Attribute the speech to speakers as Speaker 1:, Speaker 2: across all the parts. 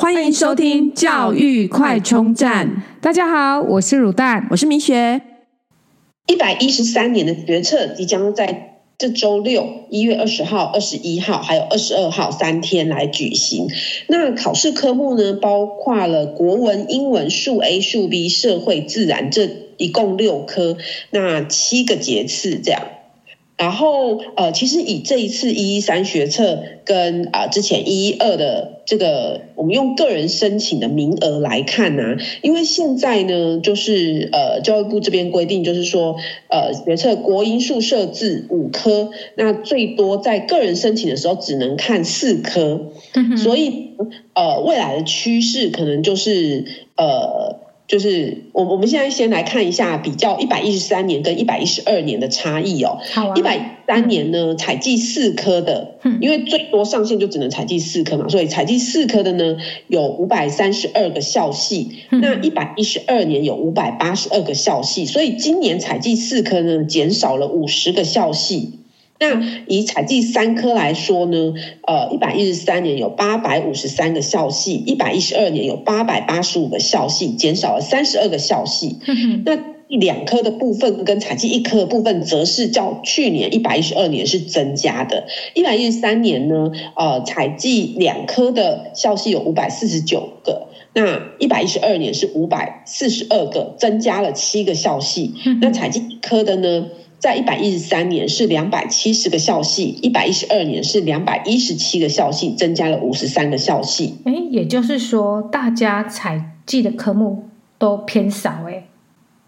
Speaker 1: 欢迎收听教育快充站。
Speaker 2: 大家好，我是卤蛋，
Speaker 1: 我是明学。
Speaker 3: 一百一十三年的决策即将在这周六一月二十号、二十一号还有二十二号三天来举行。那考试科目呢，包括了国文、英文、数 A、数 B、社会、自然这一共六科，那七个节次这样。然后，呃，其实以这一次一一三学测跟啊、呃、之前一一二的这个，我们用个人申请的名额来看呢、啊，因为现在呢，就是呃教育部这边规定，就是说，呃学测国英数设置五科，那最多在个人申请的时候只能看四科，嗯、所以呃未来的趋势可能就是呃。就是我我们现在先来看一下比较一百一十三年跟一百一十二年的差异哦。好啊。一百三年呢，采集四颗的，因为最多上限就只能采集四颗嘛，所以采集四颗的呢有五百三十二个校系。那一百一十二年有五百八十二个校系，所以今年采集四颗呢减少了五十个校系。那以采计三科来说呢，呃，一百一十三年有八百五十三个校系，一百一十二年有八百八十五个校系，减少了三十二个校系。那两科的部分跟采计一科的部分，则是较去年一百一十二年是增加的。一百一十三年呢，呃，采计两科的校系有五百四十九个，那一百一十二年是五百四十二个，增加了七个校系。那采计一科的呢？在一百一十三年是两百七十个校系，一百一十二年是两百一十七个校系，增加了五十三个校系。
Speaker 2: 哎，也就是说，大家采记的科目都偏少哎。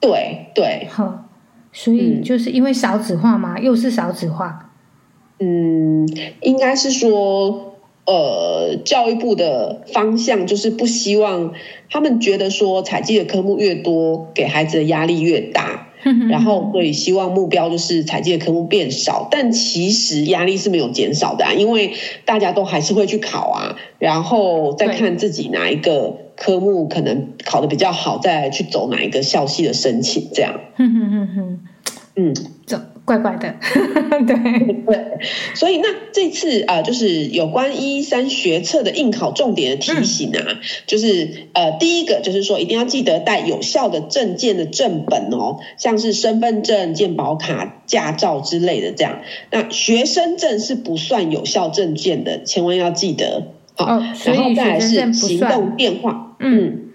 Speaker 3: 对对，
Speaker 2: 哈，所以就是因为少子化嘛，嗯、又是少子化。
Speaker 3: 嗯，应该是说，呃，教育部的方向就是不希望他们觉得说采集的科目越多，给孩子的压力越大。然后，所以希望目标就是采集的科目变少，但其实压力是没有减少的啊，因为大家都还是会去考啊，然后再看自己哪一个科目可能考得比较好，再来去走哪一个校系的申请，这样。嗯嗯嗯嗯，嗯。
Speaker 2: 怪怪的，对
Speaker 3: 对，所以那这次啊、呃，就是有关一一三学测的应考重点的提醒啊，嗯、就是呃，第一个就是说，一定要记得带有效的证件的正本哦，像是身份证、健保卡、驾照之类的这样。那学生证是不算有效证件的，千万要记得。好，哦、然后再来是行动电话，嗯。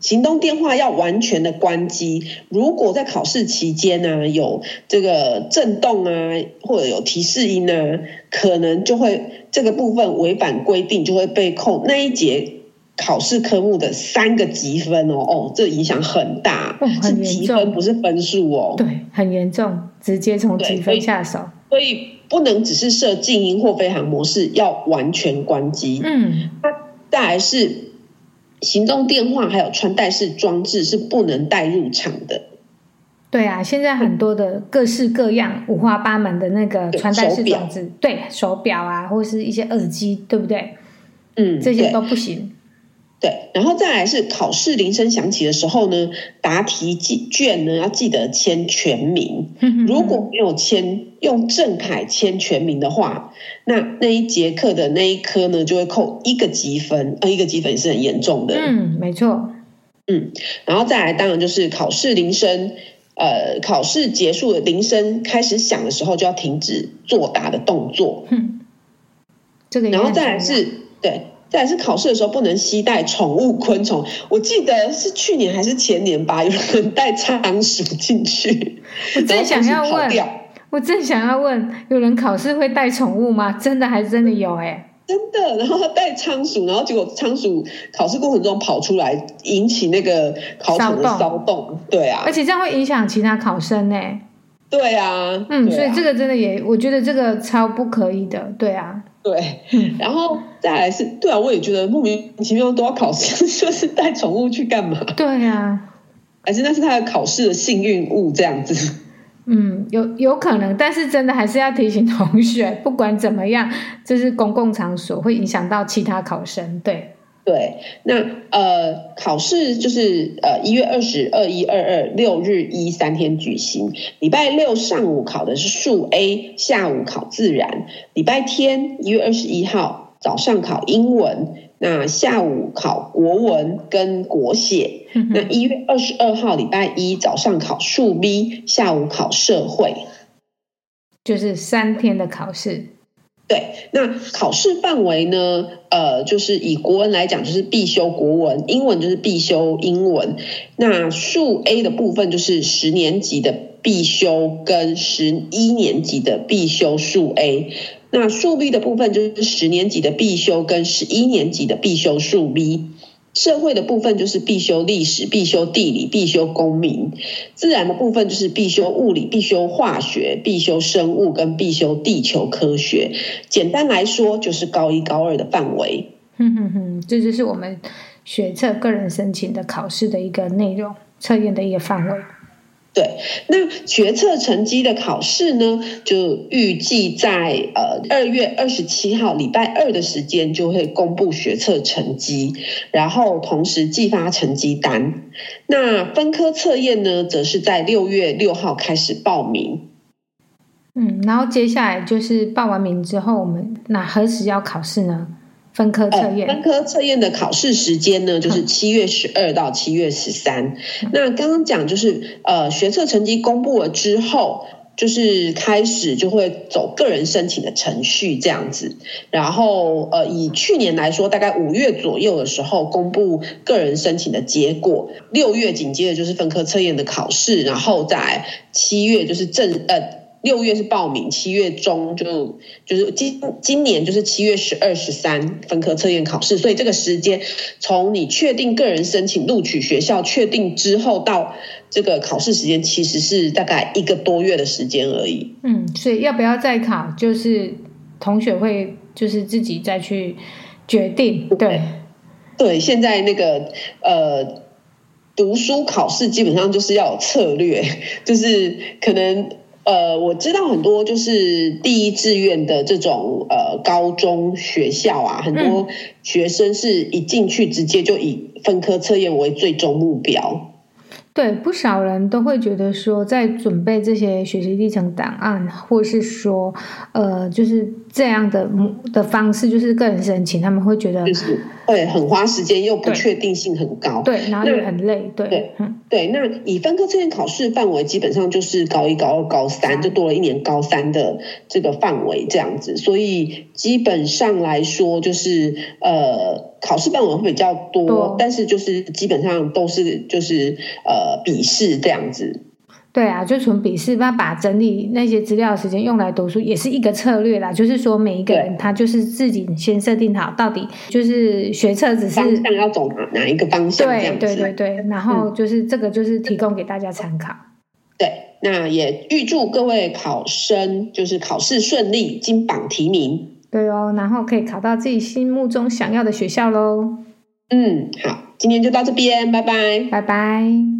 Speaker 3: 行动电话要完全的关机。如果在考试期间呢、啊，有这个震动啊，或者有提示音啊，可能就会这个部分违反规定，就会被扣那一节考试科目的三个积分哦。哦，这影响很大，哦、很是积分不是分数哦。
Speaker 2: 对，很严重，直接从积分下手。
Speaker 3: 所以，所以不能只是设静音或飞行模式，要完全关机。嗯，那再来是。行动电话还有穿戴式装置是不能带入场的。
Speaker 2: 对啊，现在很多的各式各样、五花八门的那个穿戴式装置，对，手表啊，或是一些耳机，对不对？嗯，这些都不行。
Speaker 3: 对，然后再来是考试铃声响起的时候呢，答题卷呢要记得签全名。如果没有签，用正楷签全名的话，那那一节课的那一科呢就会扣一个积分，呃，一个积分也是很严重的。
Speaker 2: 嗯，没错。
Speaker 3: 嗯，然后再来，当然就是考试铃声，呃，考试结束的铃声开始响的时候，就要停止作答的动作。嗯，
Speaker 2: 这个，
Speaker 3: 然后再来是对。再来是考试的时候不能携带宠物昆虫，我记得是去年还是前年吧，有人带仓鼠进去。
Speaker 2: 我正想要问，我正想要问，有人考试会带宠物吗？真的还是真的有、欸？哎，
Speaker 3: 真的。然后他带仓鼠，然后结果仓鼠考试过程中跑出来，引起那个考场的骚动。对啊，
Speaker 2: 而且这样会影响其他考生呢、欸。
Speaker 3: 对啊，
Speaker 2: 嗯，所以这个真的也，我觉得这个超不可以的。对啊。
Speaker 3: 对，然后再来是，对啊，我也觉得莫名其妙都要考试，就是带宠物去干嘛？
Speaker 2: 对呀、啊，
Speaker 3: 还是那是他的考试的幸运物这样子？
Speaker 2: 嗯，有有可能，但是真的还是要提醒同学，不管怎么样，这是公共场所，会影响到其他考生。对。
Speaker 3: 对，那呃，考试就是呃一月二十二、一二二六日一三天举行。礼拜六上午考的是数 A，下午考自然。礼拜天一月二十一号早上考英文，那下午考国文跟国写。那一月二十二号礼拜一早上考数 B，下午考社会，
Speaker 2: 就是三天的考试。
Speaker 3: 对，那考试范围呢？呃，就是以国文来讲，就是必修国文；英文就是必修英文。那数 A 的部分就是十年级的必修跟十一年级的必修数 A。那数 B 的部分就是十年级的必修跟十一年级的必修数 B。社会的部分就是必修历史、必修地理、必修公民；自然的部分就是必修物理、必修化学、必修生物跟必修地球科学。简单来说，就是高一、高二的范围。
Speaker 2: 哼哼哼，这就是我们学测个人申请的考试的一个内容，测验的一个范围。
Speaker 3: 对，那学测成绩的考试呢，就预计在呃二月二十七号礼拜二的时间就会公布学测成绩，然后同时寄发成绩单。那分科测验呢，则是在六月六号开始报名。
Speaker 2: 嗯，然后接下来就是报完名之后，我们那何时要考试呢？分科测验，
Speaker 3: 分科测验的考试时间呢，就是七月十二到七月十三。那刚刚讲就是，呃，学测成绩公布了之后，就是开始就会走个人申请的程序这样子。然后，呃，以去年来说，大概五月左右的时候公布个人申请的结果，六月紧接着就是分科测验的考试，然后在七月就是正呃。六月是报名，七月中就就是今今年就是七月十二、十三分科测验考试，所以这个时间从你确定个人申请录取学校确定之后到这个考试时间，其实是大概一个多月的时间而已。
Speaker 2: 嗯，所以要不要再考，就是同学会就是自己再去决定。对
Speaker 3: 对，现在那个呃读书考试基本上就是要有策略，就是可能。呃，我知道很多就是第一志愿的这种呃高中学校啊，很多学生是一进去直接就以分科测验为最终目标。
Speaker 2: 对，不少人都会觉得说，在准备这些学习历程档案，或是说，呃，就是这样的的方式，就是个人申请，他们会觉得
Speaker 3: 就是会很花时间，又不确定性很高，
Speaker 2: 对，然后又很累，对，
Speaker 3: 对，对。那以分科测验考试范围，基本上就是高一、高二、高三，就多了一年高三的这个范围这样子，所以基本上来说，就是呃。考试范围会比较多，但是就是基本上都是就是呃笔试这样子。
Speaker 2: 对啊，就从笔试，那把整理那些资料的时间用来读书，也是一个策略啦。就是说，每一个人他就是自己先设定好，到底就是学测只是
Speaker 3: 方向要走哪哪一个方向。
Speaker 2: 对对对对，然后就是这个就是提供给大家参考。
Speaker 3: 对，那也预祝各位考生就是考试顺利，金榜题名。
Speaker 2: 对哦，然后可以考到自己心目中想要的学校喽。
Speaker 3: 嗯，好，今天就到这边，拜拜，
Speaker 2: 拜拜。